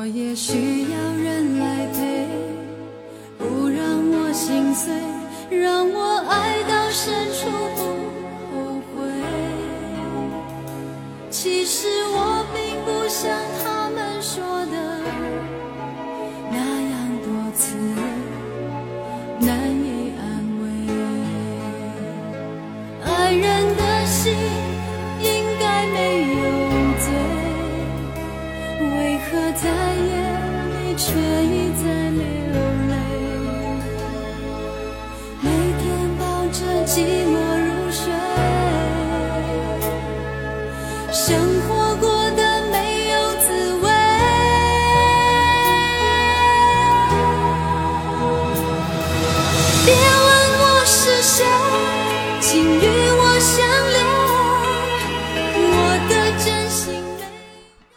我也需要人来陪，不让我心碎，让我爱到深处不后悔。其实我并不想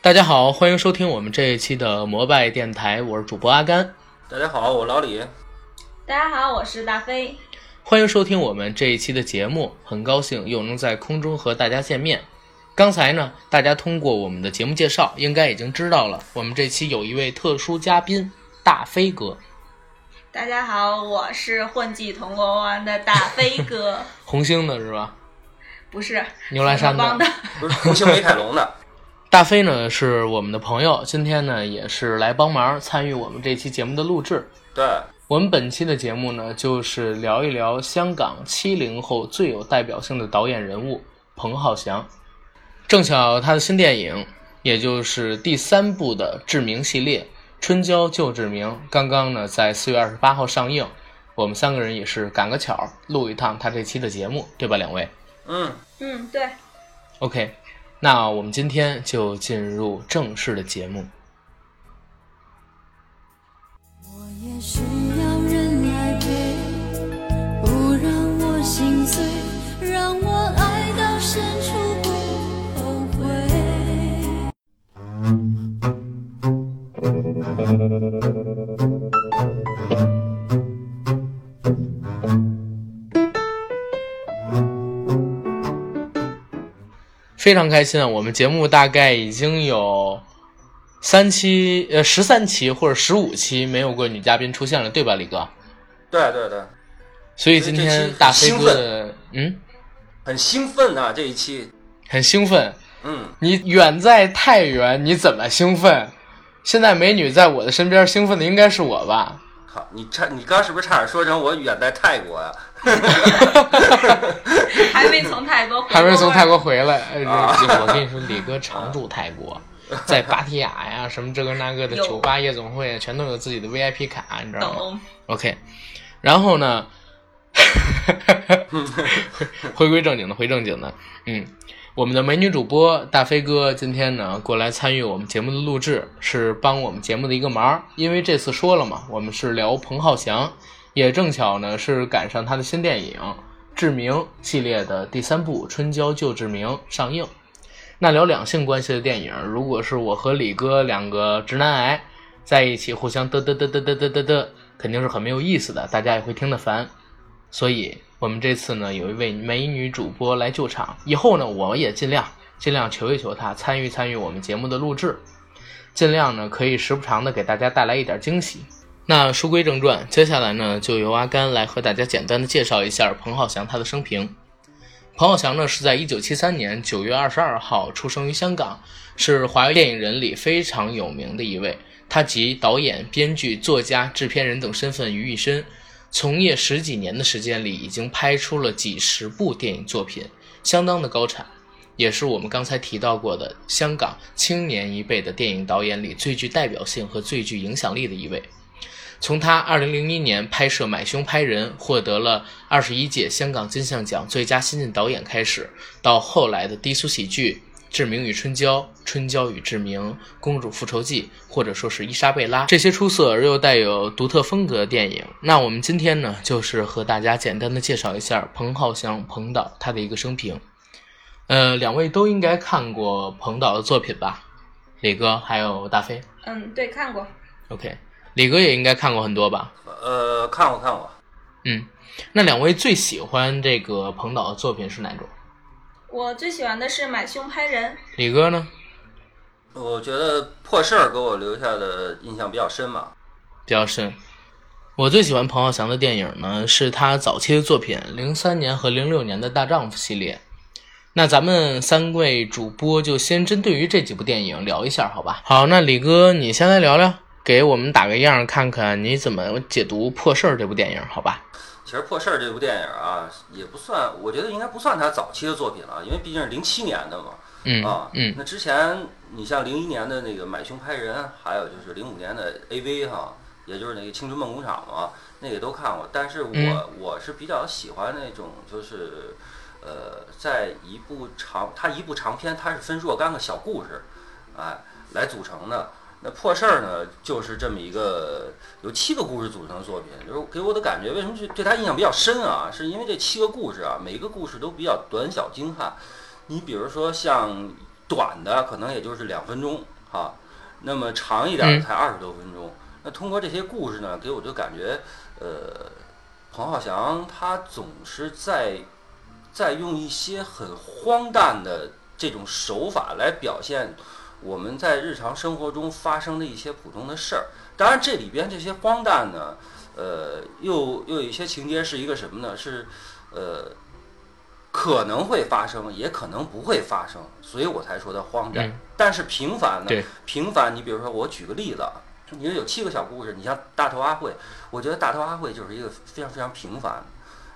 大家好，欢迎收听我们这一期的摩拜电台，我是主播阿甘。大家好，我老李。大家好，我是大飞。欢迎收听我们这一期的节目，很高兴又能在空中和大家见面。刚才呢，大家通过我们的节目介绍，应该已经知道了，我们这期有一位特殊嘉宾大飞哥，大家好，我是混迹铜锣湾的大飞哥，红星的是吧？不是牛栏山的。不是红星美凯龙的，大飞呢是我们的朋友，今天呢也是来帮忙参与我们这期节目的录制。对，我们本期的节目呢，就是聊一聊香港七零后最有代表性的导演人物彭浩翔。正巧他的新电影，也就是第三部的《志明》系列《春娇救志明》，刚刚呢在四月二十八号上映。我们三个人也是赶个巧录一趟他这期的节目，对吧？两位嗯，嗯，对，，OK。那我们今天就进入正式的节目。我也需要人来陪，不让我心碎，让我爱到深处不后悔。非常开心啊！我们节目大概已经有三期，呃，十三期或者十五期没有过女嘉宾出现了，对吧，李哥？对对对，所以今天大飞很哥的，嗯，很兴奋啊！这一期，很兴奋。嗯，你远在太原，你怎么兴奋？现在美女在我的身边，兴奋的应该是我吧？好，你差，你刚是不是差点说成我远在泰国呀、还没从泰国回还没从泰国国回来。哎我跟你说，李哥常驻泰国，在芭提雅呀，什么这个那个的酒吧、夜总会，全都有自己的 VIP 卡，你知道吗？懂？OK，然后呢，回归正经的，回正经的，嗯，我们的美女主播大飞哥今天呢过来参与我们节目的录制，是帮我们节目的一个忙，因为这次说了嘛，我们是聊彭浩翔，也正巧呢是赶上他的新电影《志明》系列的第三部《春娇救志明》上映。那聊两性关系的电影，如果是我和李哥两个直男癌在一起互相嘚嘚嘚嘚嘚嘚嘚嘚，肯定是很没有意思的，大家也会听得烦。所以我们这次呢，有一位美女主播来救场，以后呢，我也尽量尽量求一求她参与参与我们节目的录制，尽量呢可以时不常的给大家带来一点惊喜。那书归正传，接下来呢，就由阿甘来和大家简单的介绍一下彭浩翔他的生平。彭浩翔呢是在一九七三年九月二十二号出生于香港，是华语电影人里非常有名的一位。他集导演、编剧、作家、制片人等身份于一身，从业十几年的时间里，已经拍出了几十部电影作品，相当的高产，也是我们刚才提到过的香港青年一辈的电影导演里最具代表性和最具影响力的一位。从他2001年拍摄《买凶拍人》获得了二十一届香港金像奖最佳新晋导演开始，到后来的低俗喜剧《志明与春娇》《春娇与志明》《公主复仇记》，或者说是伊莎贝拉这些出色而又带有独特风格的电影。那我们今天呢，就是和大家简单的介绍一下彭浩翔彭导他的一个生平。呃，两位都应该看过彭导的作品吧？李哥还有大飞。嗯，对，看过。OK，李哥也应该看过很多吧？呃，看过看过，嗯，那两位最喜欢这个彭导的作品是哪种？我最喜欢的是《买凶拍人》，李哥呢？我觉得破事儿给我留下的印象比较深嘛。比较深。我最喜欢彭浩翔的电影呢，是他早期的作品，零三年和零六年的大丈夫系列。那咱们三位主播就先针对于这几部电影聊一下，好吧？好，那李哥你先来聊聊，给我们打个样，看看你怎么解读《破事儿》这部电影，好吧？其实《破事儿》这部电影啊，也不算，我觉得应该不算他早期的作品了，因为毕竟是零七年的嘛。嗯啊，嗯那之前你像零一年的那个《买凶拍人》，还有就是零五年的 AV 哈，也就是那个《青春梦工厂》嘛，那个都看过。但是我、嗯我是比较喜欢那种就是，呃，在一部长，它一部长篇，它是分若干个小故事，哎，来组成的。那破事儿呢，就是这么一个由七个故事组成的作品，就是给我的感觉，为什么就对他印象比较深啊？是因为这七个故事啊，每一个故事都比较短小精悍。你比如说像短的，可能也就是两分钟哈，那么长一点才二十多分钟。那通过这些故事呢，给我就感觉，呃，彭浩翔他总是在在用一些很荒诞的这种手法来表现我们在日常生活中发生的一些普通的事儿。当然，这里边这些荒诞呢，呃，又又有一些情节是一个什么呢？是呃，可能会发生，也可能不会发生，所以我才说它荒诞。嗯但是平凡呢对？平凡，你比如说，我举个例子啊，你说有七个小故事，你像大头阿慧，我觉得大头阿慧就是一个非常非常平凡。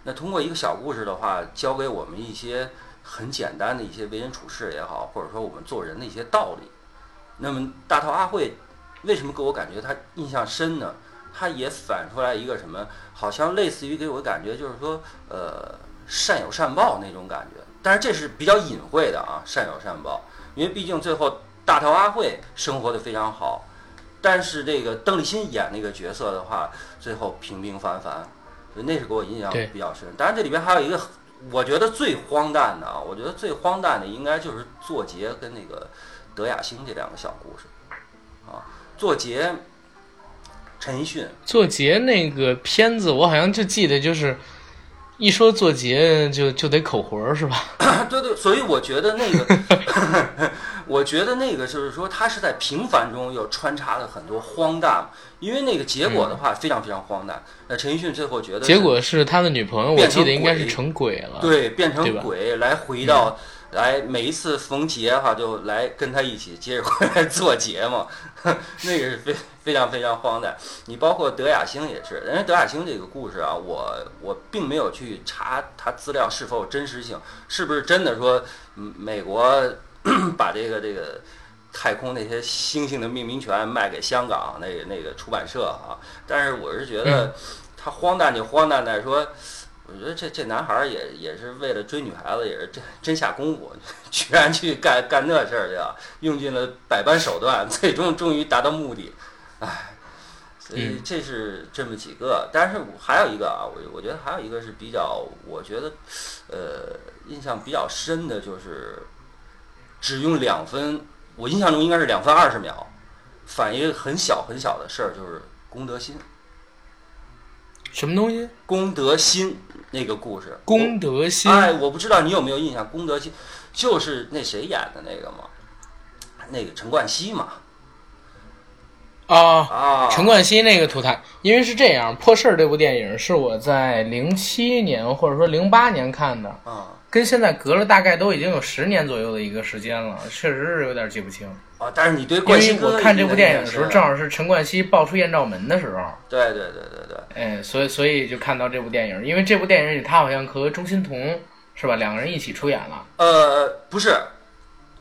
那通过一个小故事的话，教给我们一些很简单的一些为人处事也好，或者说我们做人的一些道理。那么大头阿慧为什么给我感觉他印象深呢？他也反出来一个什么，好像类似于给我感觉就是说，呃，善有善报那种感觉。但是这是比较隐晦的啊，善有善报，因为毕竟最后大头阿慧生活的非常好，但是这个邓丽欣演那个角色的话，最后平平凡凡，所以那是给我印象比较深。当然这里边还有一个，我觉得最荒诞的啊，我觉得最荒诞的应该就是作杰跟那个德雅星这两个小故事啊，作杰。陈奕迅，作杰那个片子，我好像就记得就是。一说作杰就就得口活儿是吧？对对，所以我觉得那个，我觉得那个就是说，他是在平凡中又穿插了很多荒诞，因为那个结果的话非常非常荒诞。那陈奕迅最后觉得结果是他的女朋友，我记得应该是成鬼了。对变成鬼来回到来每一次逢节哈就来跟他一起接着回来做节目，那个是非非常非常荒诞。你包括德雅星也是，人家德雅星这个故事啊，我我并没有去查他资料是否有真实性，是不是真的说嗯美国 把这个这个。太空那些星星的命名权卖给香港那个那个出版社啊，但是我是觉得他荒诞就荒诞在说，我觉得这这男孩儿也也是为了追女孩子，也是真真下功夫，居然去干干那事儿去啊，用尽了百般手段，最终终于达到目的，唉，所以嗯这是这么几个，但是我还有一个啊，我我觉得还有一个是比较，我觉得呃印象比较深的就是只用两分，我印象中应该是两分二十秒，反映一个很小很小的事儿，就是功德心。什么东西？功德心那个故事，功德心。哎，我不知道你有没有印象，功德心就是那谁演的那个嘛，那个陈冠希嘛，啊，啊，陈冠希那个图坦，因为是这样，《破事儿》这部电影是我在零七年或者说零八年看的，啊跟现在隔了大概都已经有十年左右的一个时间了，确实是有点记不清。啊，但是你对因冠希哥为我看这部电影的时候，正好是陈冠希爆出艳照门的时候，对对对对对，哎，所以所以就看到这部电影，因为这部电影里他好像和钟欣桐是吧，两个人一起出演了。呃，不是，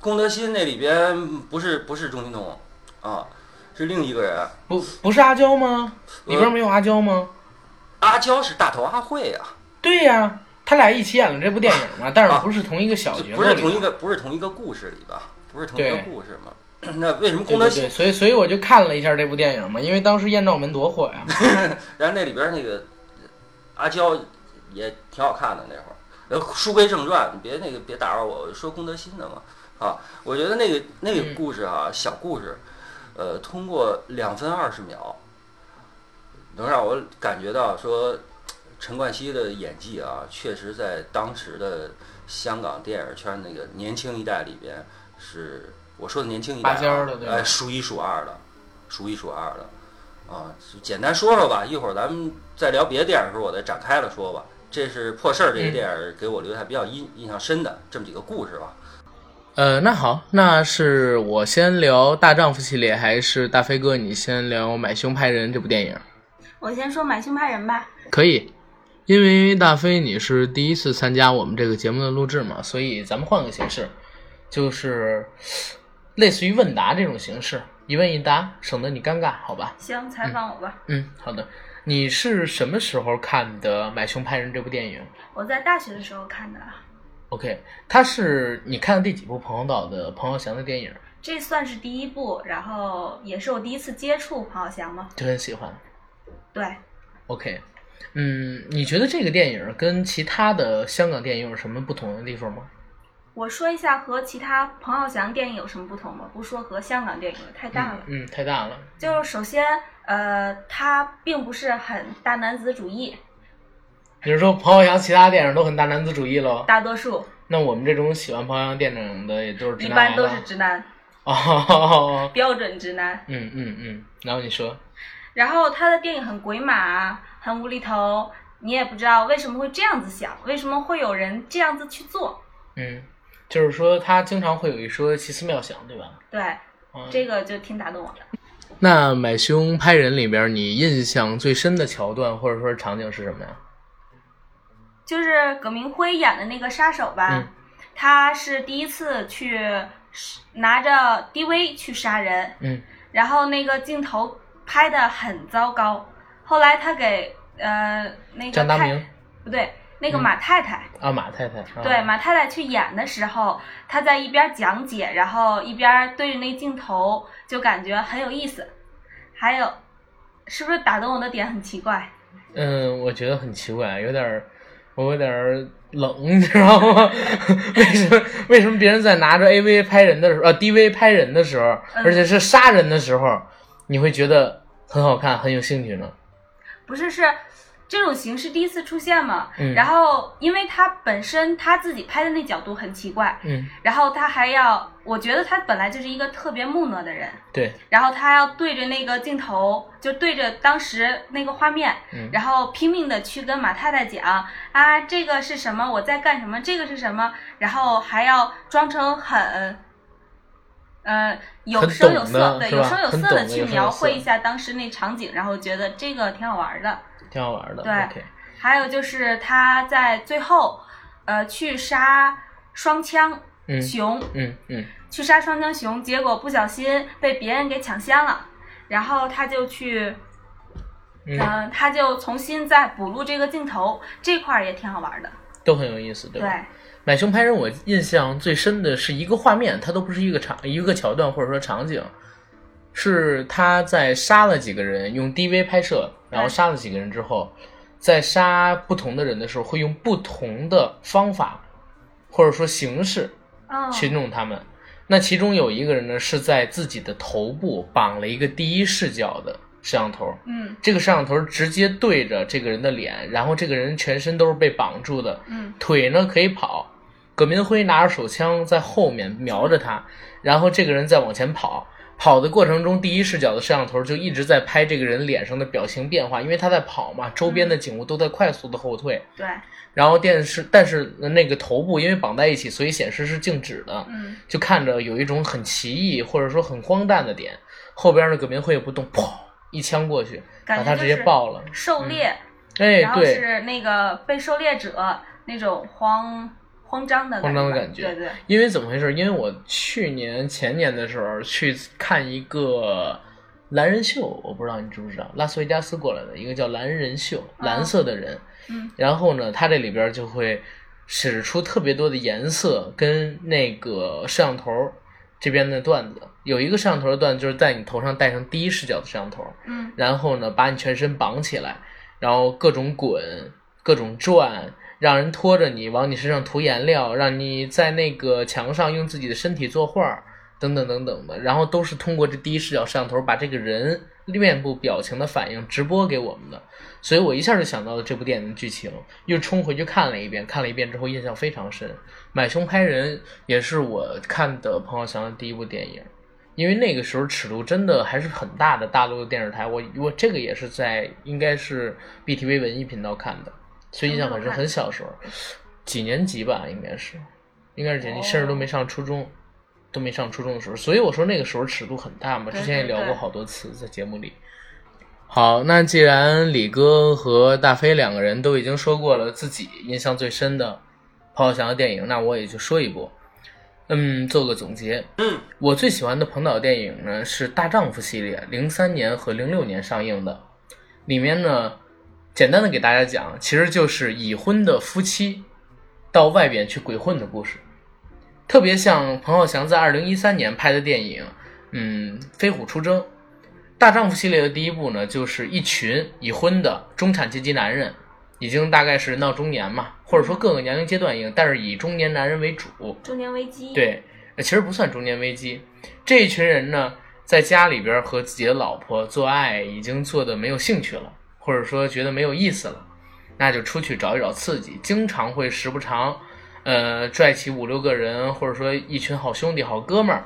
功德心那里边不是不是钟欣桐啊，是另一个人，不不是阿娇吗？里边没有阿娇吗？阿娇是大头阿慧啊，对呀、他俩一起演了这部电影嘛，但是不是同一个小角色里不是同一个不是同一个故事里吧？不是同一个故事嘛？那为什么功德心所以所以我就看了一下这部电影嘛，因为当时艳照门多火呀。然后那里边那个阿娇也挺好看的那会儿。呃，书归正传，你别那个别打扰我，我说功德心的嘛。啊，我觉得那个那个嗯故事啊，小故事，呃，通过两分二十秒，能让我感觉到说，陈冠希的演技啊，确实在当时的香港电影圈那个年轻一代里边是我说的年轻一代、啊，拔尖的对哎，数一数二的，数一数二的，啊，简单说说吧。一会儿咱们再聊别的电影的时候，我再展开了说吧。这是破事儿这个电影给我留下比较印印象深的这么几个故事吧。呃，那好，那是我先聊大丈夫系列，还是大飞哥你先聊买凶拍人这部电影？我先说买凶拍人吧。可以，因为大飞你是第一次参加我们这个节目的录制嘛，所以咱们换个形式，就是类似于问答这种形式，一问一答，省得你尴尬，好吧？行，采访我吧。嗯，好的。你是什么时候看的《买凶拍人》这部电影我在大学的时候看的，？OK，它是你看的第几部彭浩导的彭浩翔的电影？这算是第一部，然后也是我第一次接触彭浩翔嘛。就很喜欢。对，OK，嗯，你觉得这个电影跟其他的香港电影有什么不同的地方吗？我说一下和其他彭浩翔电影有什么不同吧，不说和香港电影太大了。嗯，太大了。就是首先，呃，他并不是很大男子主义，你是说彭浩翔其他电影都很大男子主义喽？大多数那我们这种喜欢彭浩翔电影的，也就是直一般都是直男，哦，标准直男。嗯嗯嗯，然后你说，然后他的电影很鬼马，很无厘头，你也不知道为什么会这样子想，为什么会有人这样子去做。嗯，就是说他经常会有一说奇思妙想，对吧？对，嗯这个就挺打动我的。那《买凶拍人》里边，你印象最深的桥段或者说场景是什么呀？就是葛明辉演的那个杀手吧，嗯他是第一次去拿着 DV 去杀人，嗯然后那个镜头拍的很糟糕。后来他给呃那个太张达明不对，那个嗯马太太，啊，马太太。啊、对马太太去演的时候，他在一边讲解，然后一边对着那镜头，就感觉很有意思。还有，是不是打动我的点很奇怪？嗯，我觉得很奇怪，有点儿，我有点儿冷，你知道吗？为什么为什么别人在拿着 AV 拍人的时候，呃 DV 拍人的时候，嗯而且是杀人的时候，你会觉得很好看，很有兴趣呢？不是，是这种形式第一次出现嘛？嗯然后，因为他本身他自己拍的那角度很奇怪，嗯，然后他还要，我觉得他本来就是一个特别木讷的人，对，然后他要对着那个镜头，就对着当时那个画面，嗯然后拼命的去跟马太太讲啊，这个是什么？我在干什么？这个是什么？然后还要装成很，呃，有声有色的，有声有色的去描绘一下当时那场景，然后觉得这个挺好玩的。挺好玩的。对还有就是他在最后，呃，去杀双枪嗯熊，嗯嗯去杀双枪熊，结果不小心被别人给抢先了，然后他就去，嗯、嗯，他就重新再补录这个镜头，这块儿也挺好玩的。都很有意思，对？买凶拍人，我印象最深的是一个画面，它都不是一个场一个桥段或者说场景，是他在杀了几个人，用 DV 拍摄，然后杀了几个人之后，在杀不同的人的时候，会用不同的方法或者说形式哦，去弄他们。那其中有一个人呢，是在自己的头部绑了一个第一视角的摄像头，嗯这个摄像头直接对着这个人的脸，然后这个人全身都是被绑住的，嗯腿呢可以跑。葛民辉拿着手枪在后面瞄着他，然后这个人在往前跑。跑的过程中，第一视角的摄像头就一直在拍这个人脸上的表情变化，因为他在跑嘛，周边的景物都在快速的后退。对，然后电视，但是那个头部因为绑在一起，所以显示是静止的，嗯就看着有一种很奇异或者说很荒诞的点。后边的葛明辉也不动，砰一枪过去，把他直接爆了。狩猎，哎，然后对，是那个被狩猎者那种慌慌张的慌张的感觉对对，因为怎么回事？因为我去年前年的时候去看一个蓝人秀，我不知道你知不知道，拉斯维加斯过来的一个叫蓝人秀，蓝色的人。嗯然后呢，他这里边就会使出特别多的颜色跟那个摄像头这边的段子。有一个摄像头的段子就是在你头上戴上第一视角的摄像头，嗯然后呢，把你全身绑起来，然后各种滚，各种转，让人拖着你往你身上涂颜料，让你在那个墙上用自己的身体作画，等等等等的，然后都是通过这第一视角摄像头把这个人面部表情的反应直播给我们的，所以我一下就想到了这部电影的剧情，又冲回去看了一遍，看了一遍之后印象非常深。买凶拍人也是我看的彭浩翔的第一部电影，因为那个时候尺度真的还是很大的，大陆的电视台，我我这个也是在应该是 BTV 文艺频道看的，所以印象很深，很小时候，几年级吧，应该是，应该是几年级，甚至都没上初中。都没上初中的时候，所以我说那个时候尺度很大嘛。之前也聊过好多次在节目里。好，那既然李哥和大飞两个人都已经说过了自己印象最深的彭浩翔的电影，那我也就说一部，嗯，做个总结。嗯，我最喜欢的彭导电影呢是《大丈夫》系列，零三年和零六年上映的。里面呢，简单的给大家讲，其实就是已婚的夫妻到外边去鬼混的故事。特别像彭浩翔在二零一三年拍的电影，嗯，《飞虎出征》。大丈夫系列的第一部呢，就是一群已婚的中产阶级男人，已经大概是人到中年嘛，或者说各个年龄阶段应，但是以中年男人为主。中年危机。，对，呃其实不算中年危机。这一群人呢，在家里边和自己的老婆做爱，已经做的没有兴趣了，或者说觉得没有意思了，那就出去找一找刺激。经常会时不常，呃，拽起五六个人，或者说一群好兄弟、好哥们儿，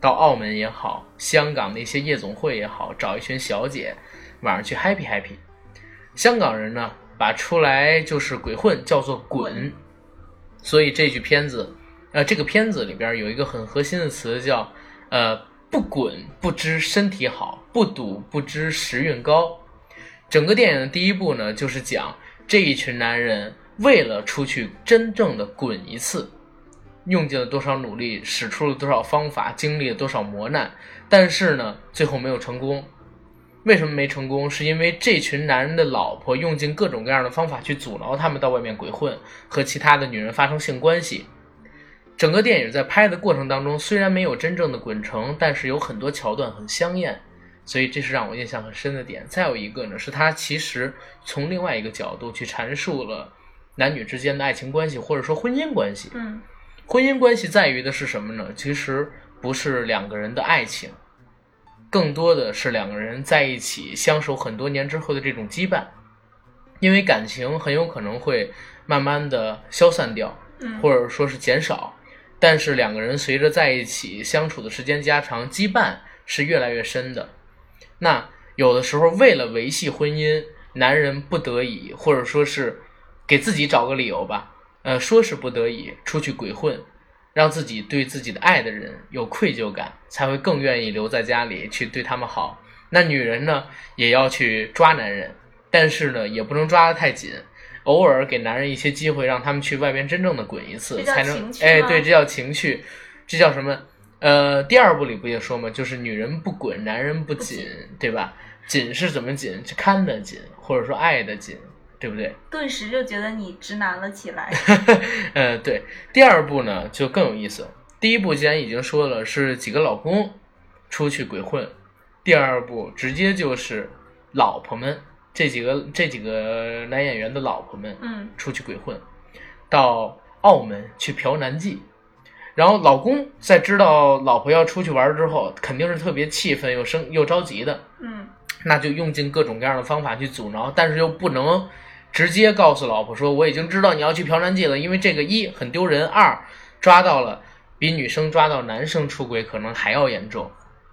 到澳门也好，香港的一些夜总会也好，找一群小姐，晚上去 happy happy。香港人呢，把出来就是鬼混叫做滚，所以这句片子，呃，这个片子里边有一个很核心的词叫，呃，不滚不知身体好，不赌不知时运高。整个电影的第一部呢，就是讲这一群男人为了出去真正的滚一次，用尽了多少努力，使出了多少方法，经历了多少磨难，但是呢，最后没有成功。为什么没成功？是因为这群男人的老婆用尽各种各样的方法去阻挠他们到外面鬼混，和其他的女人发生性关系。整个电影在拍的过程当中，虽然没有真正的滚成，但是有很多桥段很香艳，所以这是让我印象很深的点。再有一个呢，是他其实从另外一个角度去阐述了男女之间的爱情关系，或者说婚姻关系。嗯，婚姻关系在于的是什么呢？其实不是两个人的爱情，更多的是两个人在一起相守很多年之后的这种羁绊。因为感情很有可能会慢慢的消散掉，嗯或者说是减少，但是两个人随着在一起相处的时间加长，羁绊是越来越深的。那有的时候为了维系婚姻，男人不得已，或者说是给自己找个理由吧，呃，说是不得已出去鬼混，让自己对自己的爱的人有愧疚感，才会更愿意留在家里去对他们好。那女人呢，也要去抓男人，但是呢，也不能抓得太紧，偶尔给男人一些机会，让他们去外边真正的滚一次，才能哎，对，这叫情趣，这叫什么？呃，第二部里不也说吗？就是女人不滚，男人不紧，对吧？紧是怎么紧？是看得紧，或者说爱的紧，对不对？顿时就觉得你直男了起来。呃，对，第二部呢就更有意思。第一部既然已经说了是几个老公出去鬼混，第二部直接就是老婆们这几个这几个男演员的老婆们嗯出去鬼混，到澳门去嫖男妓。然后老公在知道老婆要出去玩之后，肯定是特别气愤又生又着急的，嗯那就用尽各种各样的方法去阻挠，但是又不能直接告诉老婆说我已经知道你要去嫖娼妓了，因为这个一很丢人，二抓到了比女生抓到男生出轨可能还要严重，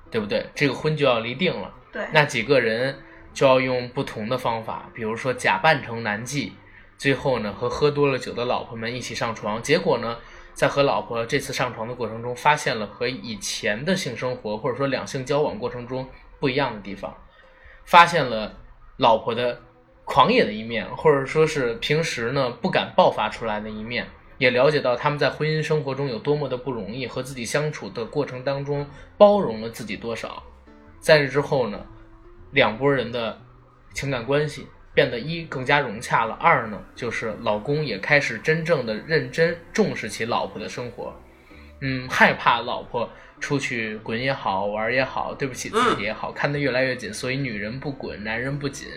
对不对？这个婚就要离定了。对，那几个人就要用不同的方法，比如说假扮成男妓，最后呢和喝多了酒的老婆们一起上床，结果呢在和老婆这次上床的过程中，发现了和以前的性生活或者说两性交往过程中不一样的地方，发现了老婆的狂野的一面，或者说是平时呢不敢爆发出来的一面。也了解到他们在婚姻生活中有多么的不容易，和自己相处的过程当中包容了自己多少。在这之后呢，两拨人的情感关系变得一更加融洽了，二呢就是老公也开始真正的认真重视起老婆的生活，嗯，害怕老婆出去滚也好，玩也好，对不起自己也好，看得越来越紧，所以女人不滚，男人不紧。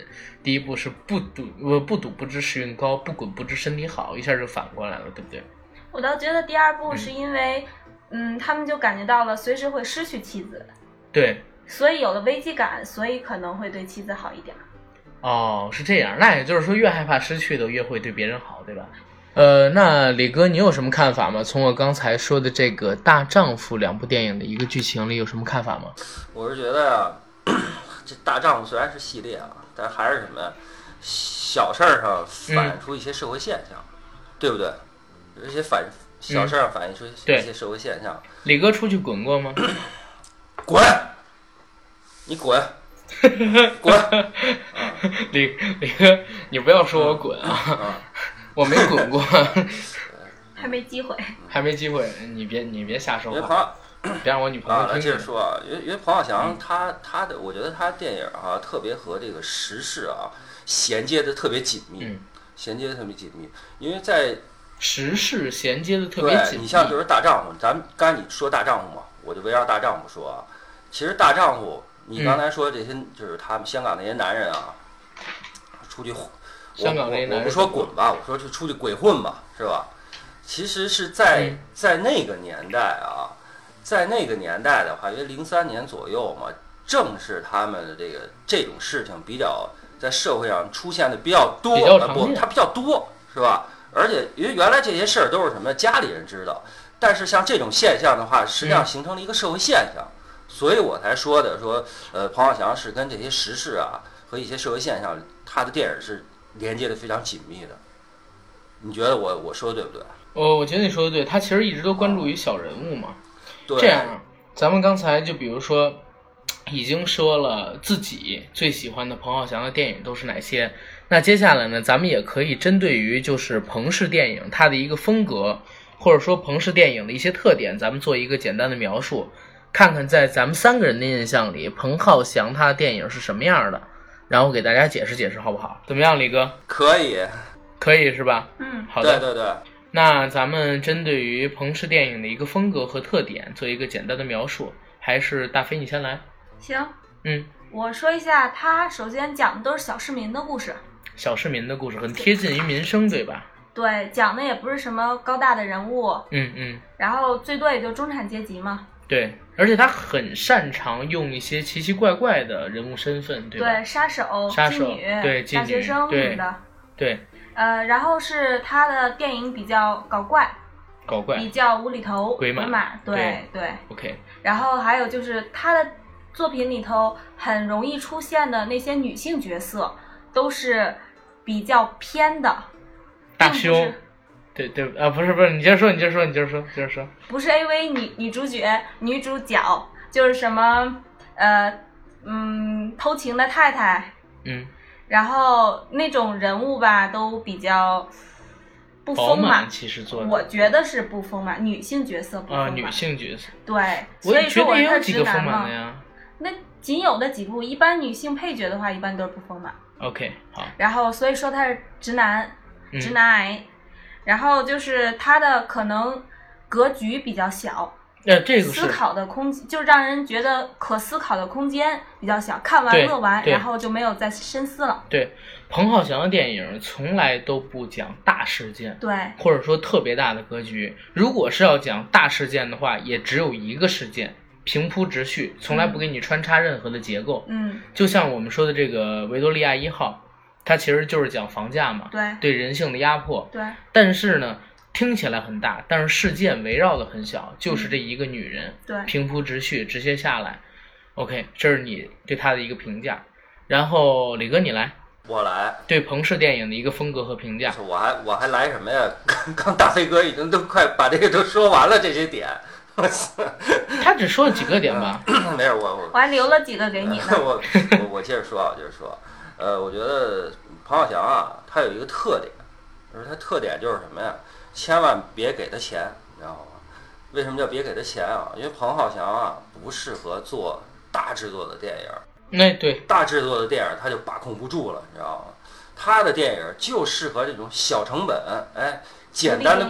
第一步是不赌，呃，不赌不知时运高，不滚不知身体好，一下就反过来了，对不对？我倒觉得第二步是因为，嗯，他们就感觉到了随时会失去妻子，对，所以有了危机感，所以可能会对妻子好一点。哦，是这样，那也就是说，越害怕失去的，越会对别人好，对吧？呃，那李哥，你有什么看法吗？从我刚才说的这个《大丈夫》两部电影的一个剧情里，有什么看法吗？我是觉得呀、这大丈夫虽然是系列啊，但还是什么呀？小事儿上反映出一些社会现象，对不对？有一些反小事儿上反映出一些社会现象。李哥出去滚过吗？滚！你滚！滚！李李哥，你不要说我滚啊，啊！我没滚过，还没机会。还没机会。你别你别瞎说别让我女朋友听见。接着说啊，因为因为彭浩翔他他的，我觉得他电影啊，特别和这个时事啊衔接的特别紧密，嗯衔接的特别紧密。因为在时事衔接的特别紧密。你像就是大丈夫，咱们刚才你说大丈夫嘛，我就围绕大丈夫说啊。其实大丈夫，你嗯刚才说这些，就是他们香港那些男人啊，出去香港那些男人我我不说滚吧，我说就出去鬼混吧，是吧？其实是在、嗯在那个年代啊，在那个年代的话，因为零三年左右嘛，正是他们的这个这种事情比较在社会上出现的比较多，比较呃不，它比较多，是吧？而且因为原来这些事儿都是什么家里人知道，但是像这种现象的话，实际上嗯形成了一个社会现象，所以我才说的说，呃，彭浩翔是跟这些时事啊和一些社会现象，他的电影是连接的非常紧密的。你觉得我我说的对不对？我我觉得你说的对，他其实一直都关注于小人物嘛。对，这样啊，咱们刚才就比如说，已经说了自己最喜欢的彭浩翔的电影都是哪些。那接下来呢，咱们也可以针对于就是彭氏电影它的一个风格，或者说彭氏电影的一些特点，咱们做一个简单的描述，看看在咱们三个人的印象里，彭浩翔他的电影是什么样的，然后给大家解释解释，好不好？怎么样，李哥？可以，可以是吧？嗯，好的。对对对，那咱们针对于彭氏电影的一个风格和特点做一个简单的描述，还是大飞你先来。行，嗯，我说一下，他首先讲的都是小市民的故事，小市民的故事很贴近于民生，对吧？对，讲的也不是什么高大的人物，嗯嗯，然后最多也就中产阶级嘛。对，而且他很擅长用一些奇奇怪怪的人物身份，对吧？对，杀手、杀手妓女、对大学生什么的。对，呃，然后是他的电影比较搞怪，搞怪比较无厘头、鬼马马，对对。，OK，然后还有就是他的作品里头很容易出现的那些女性角色，都是比较偏的，大胸是，对对啊，不是不是，你接着说，你接着说，你接着说，接着说。不是 AV 女女主角、女主角，就是什么呃嗯偷情的太太，嗯，然后那种人物吧都比较不丰满满，其实做的我觉得是不丰满，女性角色不丰啊，满。女性角色，对，所以说我是直有几个丰男嘛。那仅有的几部，一般女性配角的话，一般都是不丰满。OK，好，然后所以说他是直男，嗯直男癌。然后就是他的可能格局比较小，那这个思考的空就让人觉得可思考的空间比较小，看完对乐完，然后就没有再深思了。对彭浩翔的电影从来都不讲大事件，对，或者说特别大的格局。如果是要讲大事件的话，也只有一个事件，平铺直叙，从来不给你穿插任何的结构。嗯，就像我们说的这个维多利亚一号，它其实就是讲房价嘛，对对人性的压迫。对但是呢，听起来很大，但是事件围绕的很小，就是这一个女人，对，平铺直叙，直接下来。OK，这是你对她的一个评价。然后李哥你来我来，对彭氏电影的一个风格和评价。我还我还来什么呀？刚刚大飞哥已经都快把这个都说完了，这些点，我操，他只说了几个点吧？没事，我我我还留了几个给你呢。我我我接着说啊，接着说，呃，我觉得彭浩翔啊，他有一个特点，就是他特点就是什么呀？千万别给他钱，你知道吗？为什么叫别给他钱啊？因为彭浩翔啊，不适合做大制作的电影，那对，大制作的电影他就把控不住了，你知道吗？他的电影就适合这种小成本，哎，简单的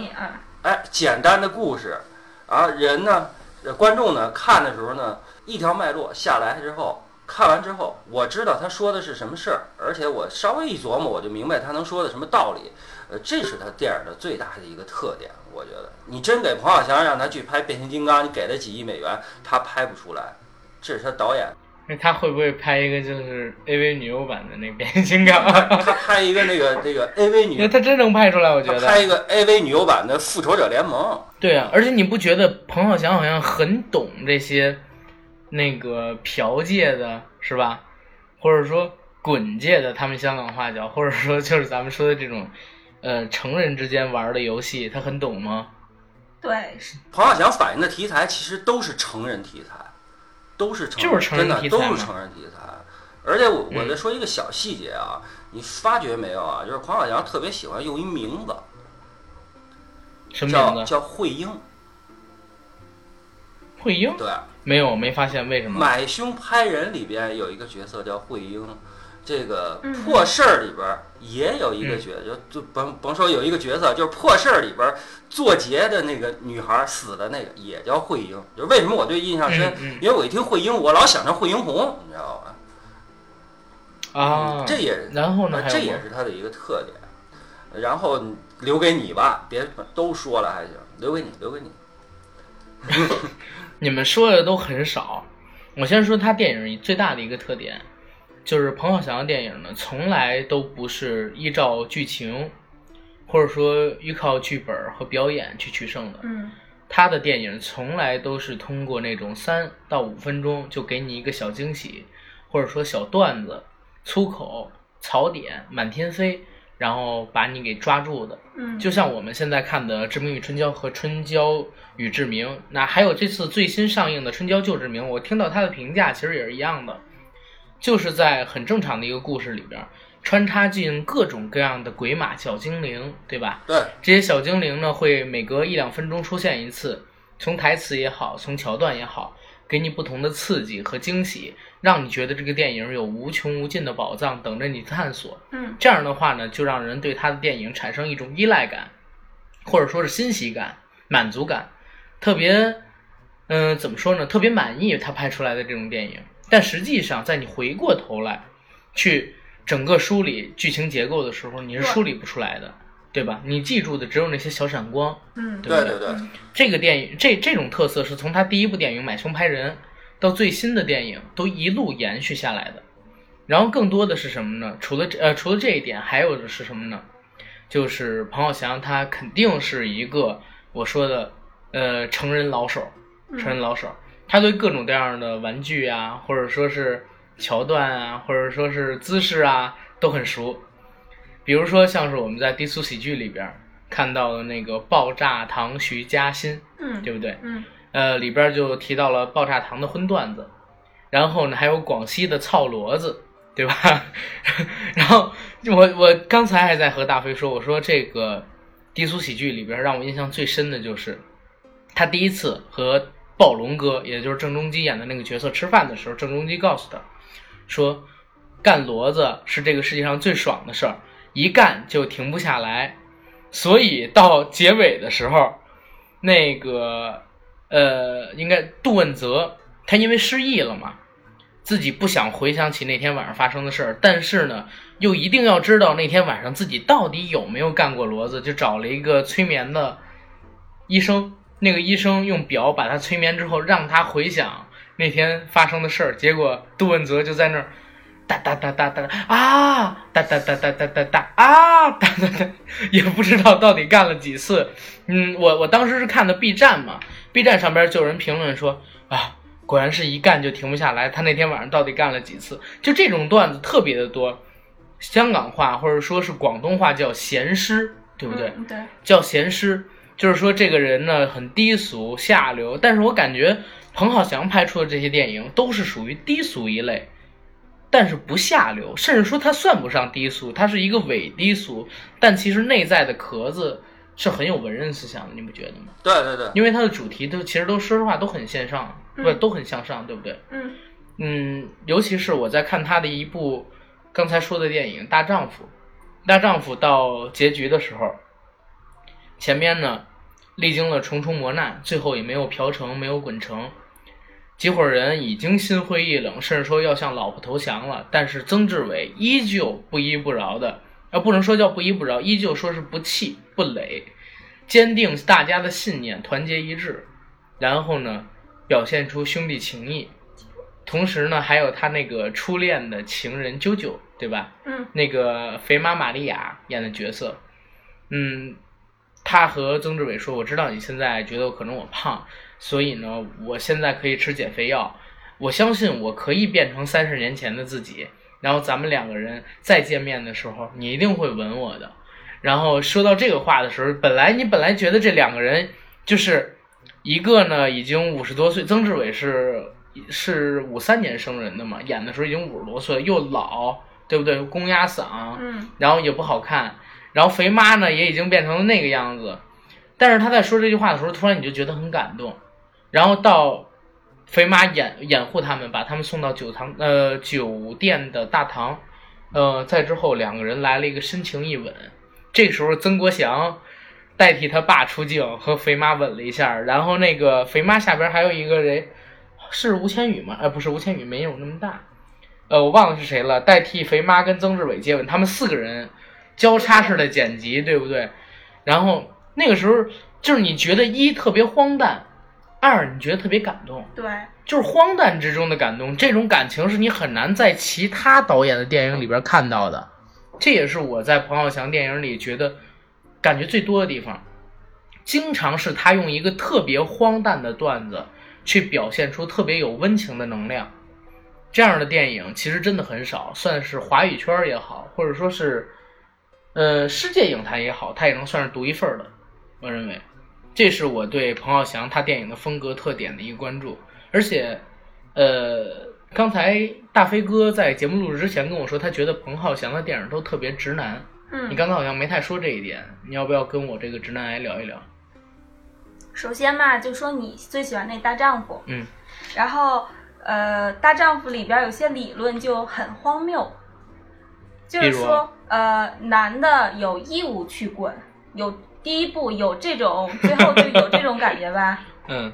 哎，简单的故事，啊，人呢，呃观众呢看的时候呢，一条脉络下来之后，看完之后，我知道他说的是什么事儿，而且我稍微一琢磨，我就明白他能说的什么道理。呃，这是他电影的最大的一个特点，我觉得。你真给彭浩翔让他去拍变形金刚，你给他几亿美元，他拍不出来，这是他导演那他会不会拍一个就是 AV 女优版的那个变形金刚？他拍一个那个那个 AV 女，那他真能拍出来，我觉得。拍一个 AV 女优版的复仇者联盟。对啊，而且你不觉得彭浩翔好像很懂这些那个嫖界的，是吧？或者说滚界的，他们香港话叫，或者说就是咱们说的这种呃成人之间玩的游戏，他很懂吗？对，黄小翔反映的题材其实都是成人题材，都是成人就是成人题材嘛都是成人题材。而且我我嗯再说一个小细节啊，你发觉没有啊？就是黄小强特别喜欢用一名字，什么叫名字？叫慧英。慧英？对，没有，没发现为什么？买凶拍人里边有一个角色叫慧英，这个嗯破事儿里边儿也有一个角，就就甭甭说有一个角色，就是破事儿里边儿做劫的那个女孩儿死的那个也叫慧英。就是为什么我对印象深？嗯嗯因为我一听慧英，我老想着惠英红，你知道吧？啊，这也然后呢？这也是他的一个特点。然后留给你吧，别都说了还行，留给你，留给你。你们说的都很少。我先说他电影最大的一个特点，就是彭浩翔的电影呢，从来都不是依照剧情，或者说依靠剧本和表演去取胜的。嗯他的电影从来都是通过那种三到五分钟就给你一个小惊喜，或者说小段子、粗口、槽点满天飞，然后把你给抓住的。嗯，就像我们现在看的《志明与春娇》和《春娇与志明》，那还有这次最新上映的《春娇救志明》，我听到他的评价其实也是一样的，就是在很正常的一个故事里边穿插进各种各样的鬼马小精灵，对吧？对，这些小精灵呢，会每隔一两分钟出现一次，从台词也好，从桥段也好，给你不同的刺激和惊喜，让你觉得这个电影有无穷无尽的宝藏等着你探索。嗯这样的话呢，就让人对他的电影产生一种依赖感，或者说是欣喜感、满足感，特别，嗯、怎么说呢？特别满意他拍出来的这种电影。但实际上，在你回过头来去整个梳理剧情结构的时候，你是梳理不出来的，对吧？你记住的只有那些小闪光。嗯对对对对，这个电影这这种特色是从他第一部电影《买凶拍人》到最新的电影都一路延续下来的。然后更多的是什么呢？除了这呃除了这一点，还有的是什么呢？就是彭浩翔他肯定是一个我说的呃成人老手，成人老手，他对各种各样的玩具啊，或者说是桥段啊，或者说是姿势啊都很熟。比如说像是我们在低俗喜剧里边看到的那个爆炸糖徐嘉欣，嗯对不对？嗯呃，里边就提到了爆炸糖的荤段子，然后呢还有广西的操骡子，对吧？然后我我刚才还在和大飞说，我说这个低俗喜剧里边让我印象最深的就是他第一次和暴龙哥，也就是郑中基演的那个角色吃饭的时候，郑中基告诉他说，干骡子是这个世界上最爽的事儿，一干就停不下来，所以到结尾的时候，那个呃，应该杜汶泽他因为失忆了嘛，自己不想回想起那天晚上发生的事儿，但是呢，又一定要知道那天晚上自己到底有没有干过骡子，就找了一个催眠的医生。那个医生用表把他催眠之后，让他回想那天发生的事儿。结果杜汶泽就在那儿哒哒哒哒哒啊，哒哒哒哒哒哒哒啊，哒哒哒，也不知道到底干了几次。嗯，我我当时是看的 B 站嘛，B 站上边就有人评论说啊，果然是一干就停不下来。他那天晚上到底干了几次？就这种段子特别的多。香港话或者说是广东话叫闲诗，对不对？嗯对，叫闲诗，就是说这个人呢很低俗下流，但是我感觉彭浩翔拍出的这些电影都是属于低俗一类，但是不下流，甚至说它算不上低俗，它是一个伪低俗，但其实内在的壳子是很有文人思想的，你不觉得吗？对对对，因为它的主题都其实都说实话都很线上，嗯不都很向上，对不对？嗯嗯，尤其是我在看他的一部刚才说的电影《大丈夫》，《大丈夫》到结局的时候，前面呢历经了重重磨难，最后也没有嫖成，没有滚成，几伙人已经心灰意冷，甚至说要向老婆投降了，但是曾志伟依旧不依不饶的，啊，不能说叫不依不饶，依旧说是不气不馁，坚定大家的信念，团结一致，然后呢，表现出兄弟情谊。同时呢，还有他那个初恋的情人啾啾，对吧？嗯那个肥妈玛利亚演的角色，嗯，他和曾志伟说：“我知道你现在觉得可能我胖，所以呢，我现在可以吃减肥药。我相信我可以变成三十年前的自己。然后咱们两个人再见面的时候，你一定会吻我的。”然后说到这个话的时候，本来你本来觉得这两个人就是一个呢已经五十多岁，曾志伟是是五三年生人的嘛，演的时候已经五十多岁，又老，对不对？公鸭嗓，嗯然后也不好看，然后肥妈呢也已经变成了那个样子，但是他在说这句话的时候，突然你就觉得很感动，然后到肥妈掩掩护他们，把他们送到酒堂呃酒店的大堂，呃，在之后两个人来了一个深情一吻，这时候曾国祥代替他爸出镜，和肥妈吻了一下，然后那个肥妈下边还有一个人是吴千语吗？呃，不是吴千语，没有那么大。呃，我忘了是谁了，代替肥妈跟曾志伟接吻，他们四个人交叉式的剪辑，对不对？然后那个时候就是你觉得一特别荒诞，二你觉得特别感动，对，就是荒诞之中的感动，这种感情是你很难在其他导演的电影里边看到的，这也是我在彭浩翔电影里觉得感觉最多的地方。经常是他用一个特别荒诞的段子去表现出特别有温情的能量，这样的电影其实真的很少，算是华语圈也好，或者说是呃世界影坛也好，它也能算是独一份的。我认为，这是我对彭浩翔他电影的风格特点的一个关注。而且，呃，刚才大飞哥在节目录制之前跟我说，他觉得彭浩翔的电影都特别直男。嗯，你刚才好像没太说这一点，你要不要跟我这个直男癌聊一聊？首先嘛，就说你最喜欢那大丈夫，嗯，然后呃，大丈夫里边有些理论就很荒谬，就是说呃，男的有义务去滚，有第一步有这种，最后就有这种感觉吧。嗯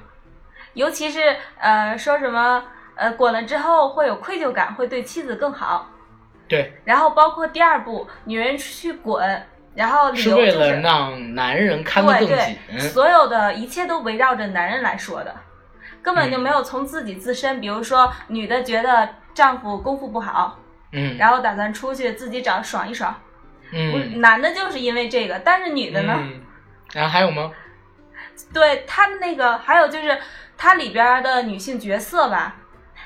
尤其是呃说什么呃滚了之后会有愧疚感，会对妻子更好。对，然后包括第二步，女人去滚，然后理是为了由就是让男人看得对更紧。对，所有的一切都围绕着男人来说的，根本就嗯没有从自己自身。比如说，女的觉得丈夫功夫不好，嗯，然后打算出去自己找爽一爽。嗯，男的就是因为这个，但是女的呢？嗯，然后还有吗？对他那个，还有就是他里边的女性角色吧，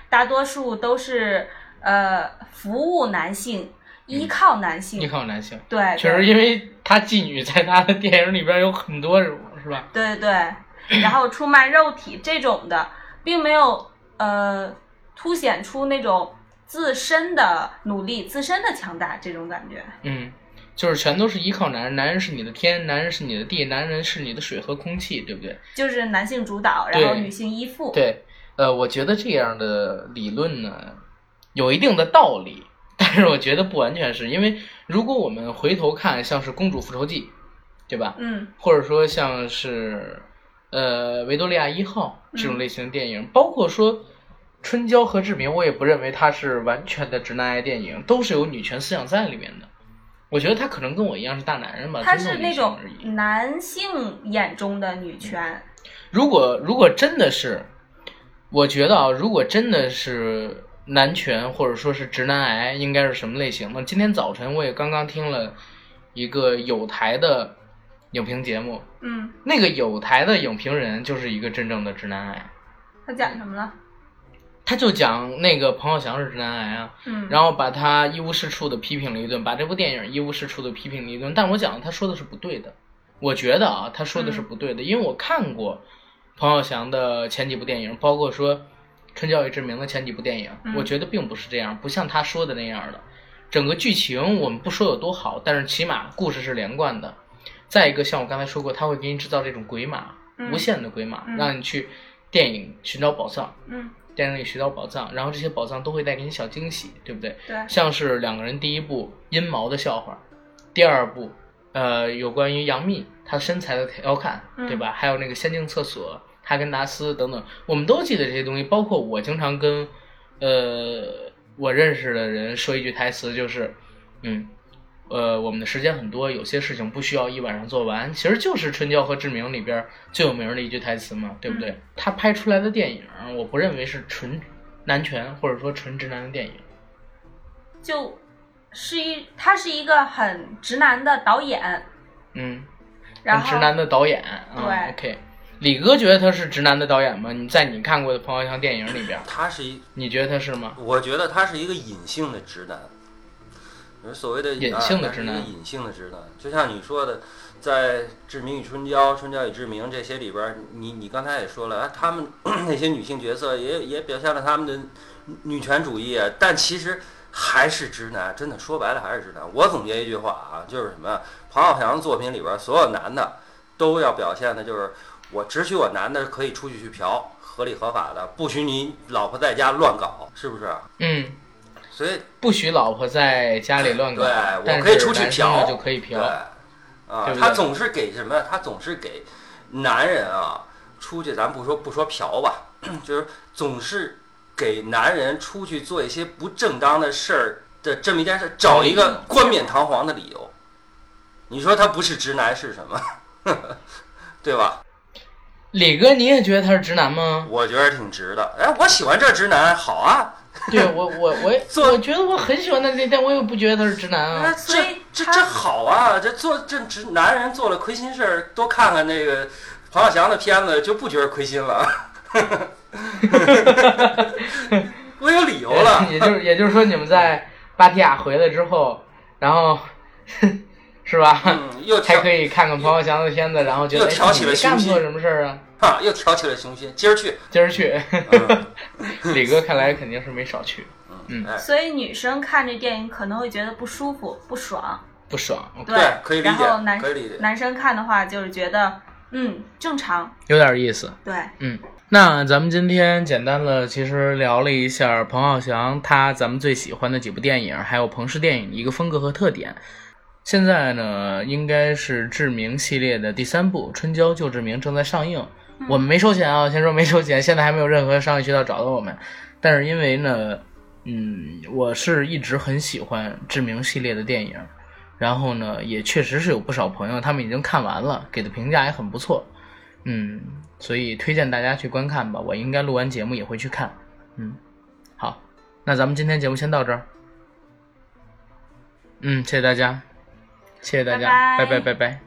大多数都是呃服务男性，依靠男性。嗯依靠男性，对，确实，因为他妓女在他的电影里边有很多种，是吧？对对对，然后出卖肉体这种的，并没有呃凸显出那种自身的努力、自身的强大这种感觉。嗯，就是全都是依靠男人，男人是你的天，男人是你的地，男人是你的水和空气，对不对？就是男性主导，然后女性依附。对，呃，我觉得这样的理论呢，有一定的道理，但是我觉得不完全是因为，如果我们回头看，像是《公主复仇记》，对吧？嗯或者说像是呃《维多利亚一号》这种嗯类型的电影，包括说《春娇和志明》，我也不认为它是完全的直男癌电影，都是有女权思想在里面的。我觉得他可能跟我一样是大男人吧，它尊重女是那种。男性眼中的女权。如果如果真的是，我觉得啊，如果真的是男权或者说是直男癌，应该是什么类型呢？今天早晨我也刚刚听了一个有台的影评节目，嗯，那个有台的影评人就是一个真正的直男癌，他讲什么了？他就讲那个彭浩翔是直男癌啊，嗯，然后把他一无是处的批评了一顿，把这部电影一无是处的批评了一顿。但我讲的他说的是不对的，我觉得啊，他说的是不对的，因为我看过彭浩翔的前几部电影，包括说《春娇与志明》的前几部电影，嗯我觉得并不是这样，不像他说的那样的。整个剧情我们不说有多好，但是起码故事是连贯的。再一个，像我刚才说过，他会给你制造这种鬼马，嗯无限的鬼马，嗯让你去电影寻找宝藏。嗯，电影里学到宝藏，然后这些宝藏都会带给你小惊喜，对不对？对，像是两个人第一部阴毛的笑话，第二部呃有关于杨幂她身材的调侃，嗯对吧？还有那个仙境厕所、哈根达斯等等，我们都记得这些东西。包括我经常跟呃我认识的人说一句台词，就是嗯。呃，我们的时间很多，有些事情不需要一晚上做完，其实就是《春娇和志明》里边最有名的一句台词嘛，对不对？他拍出来的电影，我不认为是纯男权或者说纯直男的电影？就是一，他是一个很直男的导演，嗯，然后很直男的导演。嗯对 OK，李哥觉得他是直男的导演吗？你在你看过的彭浩翔电影里边，他是一，你觉得他是吗？我觉得他是一个隐性的直男，就是所谓的隐性的啊直男隐性的直男，就像你说的，在《志明与春娇》《春娇与志明》这些里边儿，你你刚才也说了，啊，他们 那些女性角色也也表现了他们的女权主义，啊但其实还是直男，真的说白了还是直男。我总结一句话啊，就是什么呀？彭浩翔的作品里边儿，所有男的都要表现的就是我只许我男的可以出去去嫖，合理合法的，不许你老婆在家乱搞，是不是？嗯，所以不许老婆在家里乱搞，对我可以出去嫖就可以嫖。对，啊他总是给什么？他总是给男人啊出去，咱不说不说嫖吧，就是总是给男人出去做一些不正当的事儿的这么一件事，找一个冠冕堂皇的理由。你说他不是直男是什么？对吧？李哥，你也觉得他是直男吗？我觉得挺直的。哎，我喜欢这直男，好啊。对我，我我也做我觉得我很喜欢他，但我又不觉得他是直男啊。所以这这这好啊！这做这直男人做了亏心事儿，多看看那个彭浩翔的片子，就不觉得亏心了。我有理由了。也就是也就是说，你们在芭提雅回来之后，然后是吧？嗯，又才可以看看彭浩翔的片子，然后觉得又挑起了哎你没干雄心错什么事儿啊？哈，又挑起了雄心，今儿去。今儿去，嗯 李哥看来肯定是没少去，嗯哎，所以女生看这电影可能会觉得不舒服、不爽，不爽，对可以理解然后男可以理解男生看的话就是觉得嗯正常，有点意思。对，嗯，那咱们今天简单的其实聊了一下彭浩翔他咱们最喜欢的几部电影，还有彭氏电影一个风格和特点。现在呢，应该是《志明》系列的第三部《春娇救志明》正在上映。我们没收钱啊，先说没收钱，现在还没有任何商业渠道找到我们。但是因为呢，嗯，我是一直很喜欢《志明》系列的电影，然后呢，也确实是有不少朋友他们已经看完了，给的评价也很不错。嗯，所以推荐大家去观看吧。我应该录完节目也会去看。嗯，好，那咱们今天节目先到这儿。嗯，谢谢大家，谢谢大家，拜拜拜拜拜拜